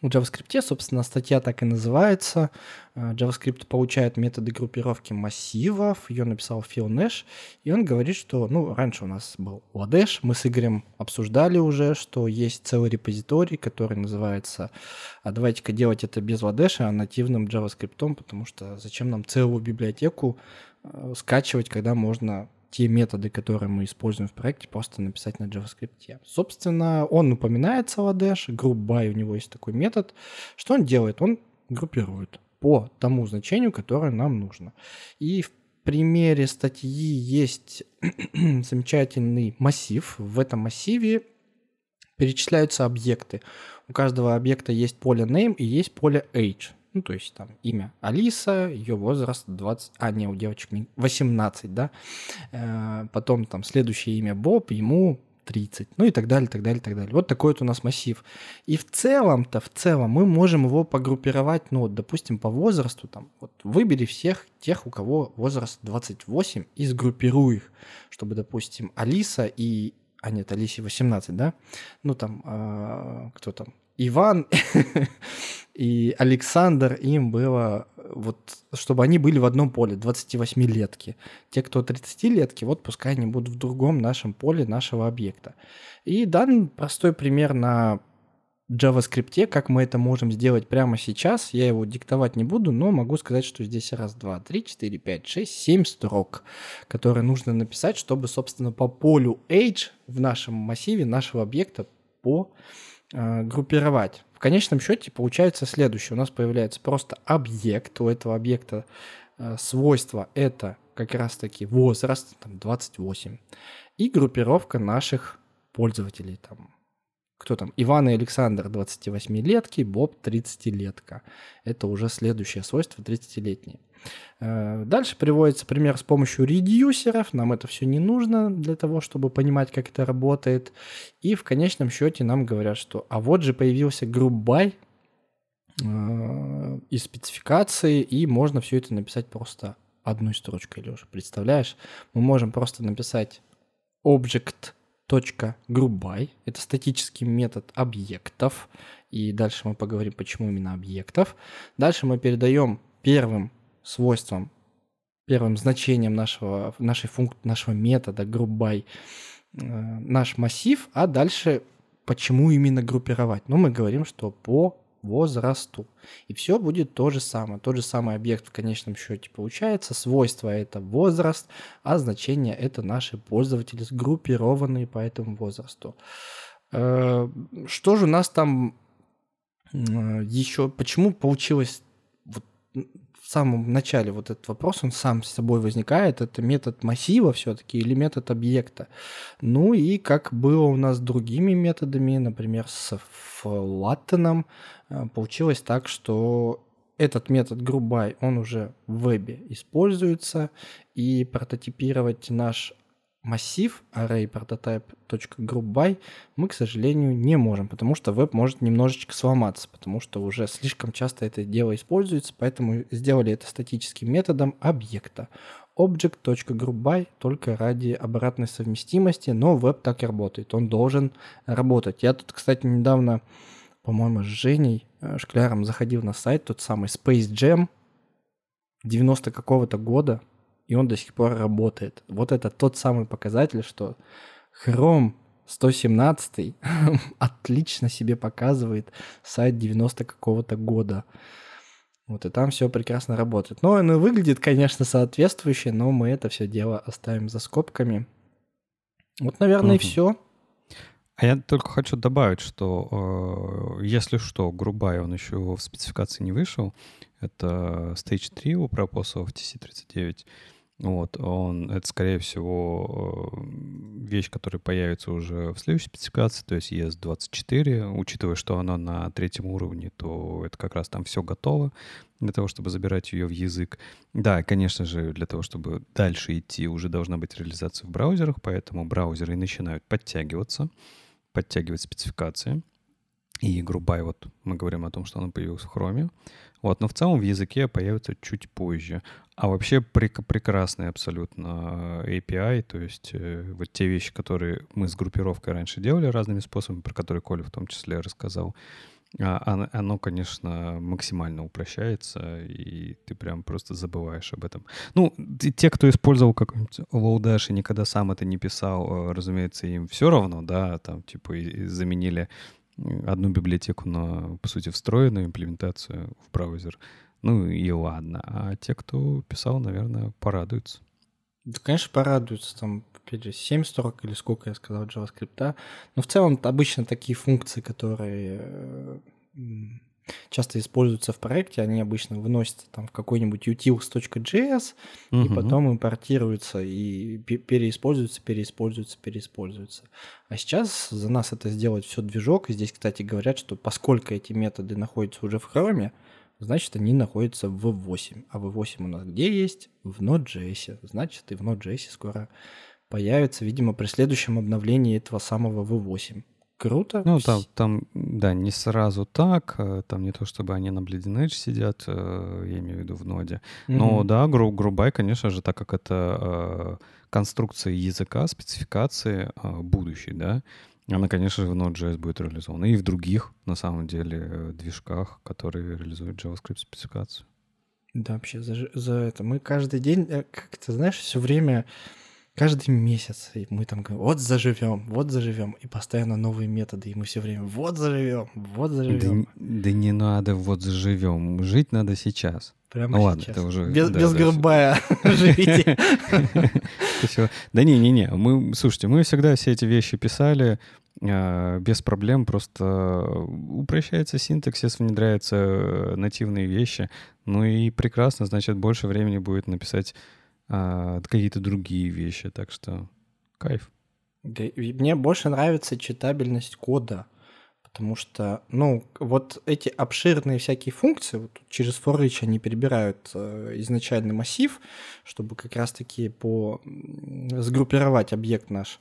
В JavaScript, собственно, статья так и называется. Э, JavaScript получает методы группировки массивов. Ее написал Фил Нэш. И он говорит, что, ну, раньше у нас был Ладеш. Мы с Игорем обсуждали уже, что есть целый репозиторий, который называется «А давайте-ка делать это без Ладеша, а нативным JavaScript, потому что зачем нам целую библиотеку э, скачивать, когда можно те методы, которые мы используем в проекте, просто написать на JavaScript. Собственно, он упоминает Saladesh, group by у него есть такой метод. Что он делает? Он группирует по тому значению, которое нам нужно. И в примере статьи есть замечательный массив. В этом массиве перечисляются объекты. У каждого объекта есть поле name и есть поле age. Ну, то есть там имя Алиса, ее возраст 20... А, не, у девочек 18, да. Э, потом там следующее имя Боб, ему 30, ну и так далее, так далее, так далее. Вот такой вот у нас массив. И в целом-то, в целом мы можем его погруппировать, ну, вот, допустим, по возрасту, там, вот выбери всех тех, у кого возраст 28, и сгруппируй их, чтобы, допустим, Алиса и... А нет, Алисе 18, да? Ну, там, э, кто там? Иван и Александр, им было вот, чтобы они были в одном поле, 28-летки. Те, кто 30-летки, вот пускай они будут в другом нашем поле нашего объекта. И дан простой пример на JavaScript, как мы это можем сделать прямо сейчас. Я его диктовать не буду, но могу сказать, что здесь раз, два, три, четыре, пять, шесть, семь строк, которые нужно написать, чтобы, собственно, по полю age в нашем массиве нашего объекта по Э, группировать. Конечном счете получается следующее. У нас появляется просто объект. У этого объекта э, свойство это как раз-таки возраст, там, 28. И группировка наших пользователей. Там, кто там? Иван и Александр 28-летки, Боб 30-летка. Это уже следующее свойство 30-летние. Э, дальше приводится пример с помощью редюсеров. Нам это все не нужно для того, чтобы понимать, как это работает. И в конечном счете нам говорят, что а вот же появился by э, из спецификации, и можно все это написать просто одной строчкой, Леша. Представляешь? Мы можем просто написать object .groupby. Это статический метод объектов. И дальше мы поговорим, почему именно объектов. Дальше мы передаем первым свойством, первым значением нашего, нашей функции, нашего метода groupby э, наш массив, а дальше почему именно группировать? Ну, мы говорим, что по возрасту. И все будет то же самое. Тот же самый объект в конечном счете получается. Свойство это возраст, а значение это наши пользователи, сгруппированные по этому возрасту. Э, что же у нас там э, еще? Почему получилось вот самом начале вот этот вопрос, он сам с собой возникает, это метод массива все-таки или метод объекта. Ну и как было у нас с другими методами, например, с флаттеном, э, получилось так, что этот метод GroupBy, он уже в вебе используется, и прототипировать наш массив array prototype.groupby мы, к сожалению, не можем, потому что веб может немножечко сломаться, потому что уже слишком часто это дело используется, поэтому сделали это статическим методом объекта object.groupby только ради обратной совместимости, но веб так и работает, он должен работать. Я тут, кстати, недавно, по-моему, с Женей э, Шкляром заходил на сайт, тот самый Space Jam 90 какого-то года, и он до сих пор работает. Вот это тот самый показатель, что Chrome 117 отлично себе показывает сайт 90 какого-то года. Вот, и там все прекрасно работает. Но оно выглядит, конечно, соответствующе, но мы это все дело оставим за скобками. Вот, наверное, угу. и все. А я только хочу добавить, что э, если что, грубая он еще в спецификации не вышел. Это Stage 3 у пропосов TC39. Вот, он, это, скорее всего, э, вещь, которая появится уже в следующей спецификации, то есть ES24. Учитывая, что она на третьем уровне, то это как раз там все готово для того, чтобы забирать ее в язык. Да, конечно же, для того, чтобы дальше идти, уже должна быть реализация в браузерах, поэтому браузеры начинают подтягиваться, подтягивать спецификации. И грубая, вот мы говорим о том, что она появилась в хроме. Вот, но в целом в языке появится чуть позже. А вообще прек- прекрасный абсолютно API, то есть э, вот те вещи, которые мы с группировкой раньше делали разными способами, про которые Коля в том числе рассказал, а, оно, конечно, максимально упрощается, и ты прям просто забываешь об этом. Ну, те, кто использовал какой-нибудь Lodash и никогда сам это не писал, э, разумеется, им все равно, да, там, типа, заменили одну библиотеку на, по сути, встроенную имплементацию в браузер. Ну и ладно. А те, кто писал, наверное, порадуются. Да, конечно, порадуются. Там, опять же, 7 строк или сколько я сказал JavaScript. Но в целом обычно такие функции, которые э, часто используются в проекте, они обычно выносятся там в какой-нибудь utils.js угу. и потом импортируются и переиспользуются, переиспользуются, переиспользуются. А сейчас за нас это сделать все движок. И здесь, кстати, говорят, что поскольку эти методы находятся уже в Chrome, значит, они находятся в V8. А V8 у нас где есть? В Node.js. Значит, и в Node.js скоро появится, видимо, при следующем обновлении этого самого V8. Круто. Ну, там, там, да, не сразу так. Э, там не то, чтобы они на Bleeding Edge сидят, э, я имею в виду в ноде. Но mm-hmm. да, гру, грубай, конечно же, так как это э, конструкция языка, спецификации будущей, да, она, конечно же, в Node.js будет реализована. И в других, на самом деле, э, движках, которые реализуют JavaScript спецификацию. Да, вообще за, за это. Мы каждый день, э, как ты знаешь, все время каждый месяц, и мы там говорим, вот заживем, вот заживем, и постоянно новые методы, и мы все время, вот заживем, вот заживем. Да, да не надо вот заживем, жить надо сейчас. Прямо ну, ладно, это уже... Без, да, без да, грибая живите. Да не-не-не, мы, слушайте, мы всегда все эти вещи писали а, без проблем, просто упрощается синтаксис, внедряются нативные вещи, ну и прекрасно, значит, больше времени будет написать а, какие-то другие вещи. Так что кайф. Мне больше нравится читабельность кода, потому что, ну, вот эти обширные всякие функции, вот через for each они перебирают э, изначальный массив, чтобы как раз-таки по сгруппировать объект наш,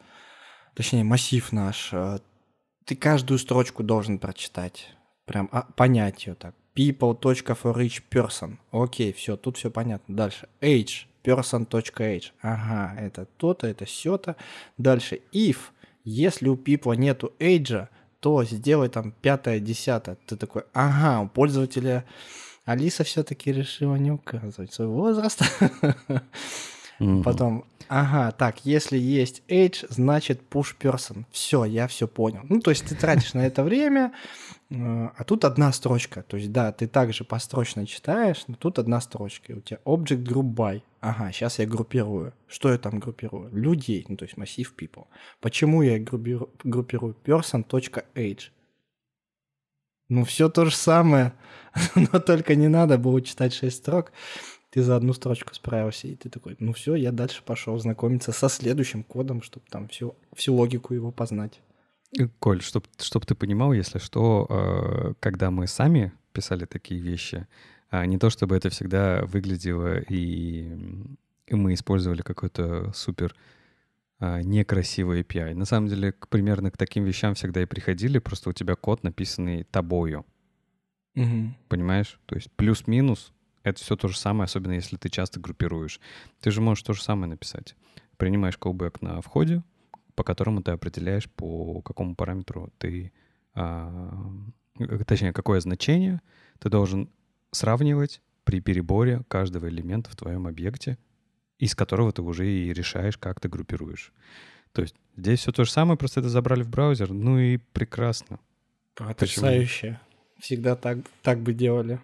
точнее массив наш. Э, ты каждую строчку должен прочитать, прям а, понять ее так. people.forEach person. Окей, все, тут все понятно. Дальше. age person.age. Ага, это то-то, это все-то. Дальше if. Если у people нету age, то сделай там пятое, десятое. Ты такой, ага, у пользователя Алиса все-таки решила не указывать свой возраст. Потом, ага, так, если есть age, значит push person. Все, я все понял. Ну, то есть ты тратишь на это время, э, а тут одна строчка. То есть, да, ты также построчно читаешь, но тут одна строчка. И у тебя object group by. Ага, сейчас я группирую. Что я там группирую? Людей, ну, то есть массив people. Почему я группирую, группирую person.age? Ну, все то же самое, но только не надо было читать 6 строк ты за одну строчку справился, и ты такой, ну все, я дальше пошел знакомиться со следующим кодом, чтобы там всю, всю логику его познать. Коль, чтобы чтоб ты понимал, если что, э, когда мы сами писали такие вещи, а не то чтобы это всегда выглядело и, мы использовали какой-то супер а, некрасивый API. На самом деле, примерно к таким вещам всегда и приходили, просто у тебя код написанный тобою. Угу. Понимаешь? То есть плюс-минус это все то же самое, особенно если ты часто группируешь. Ты же можешь то же самое написать. Принимаешь callback на входе, по которому ты определяешь, по какому параметру ты, а, точнее, какое значение ты должен сравнивать при переборе каждого элемента в твоем объекте, из которого ты уже и решаешь, как ты группируешь. То есть здесь все то же самое, просто это забрали в браузер, ну и прекрасно. Потрясающе. Почему? Всегда так, так бы делали.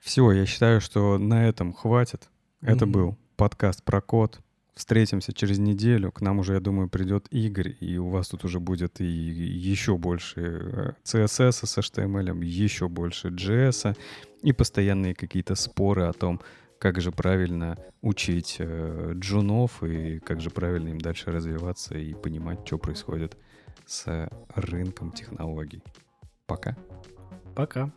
Все, я считаю, что на этом хватит. Это mm-hmm. был подкаст про код. Встретимся через неделю. К нам уже, я думаю, придет Игорь, и у вас тут уже будет и еще больше э, CSS с HTML, еще больше JS, и постоянные какие-то споры о том, как же правильно учить э, джунов и как же правильно им дальше развиваться и понимать, что происходит с рынком технологий. Пока. Пока.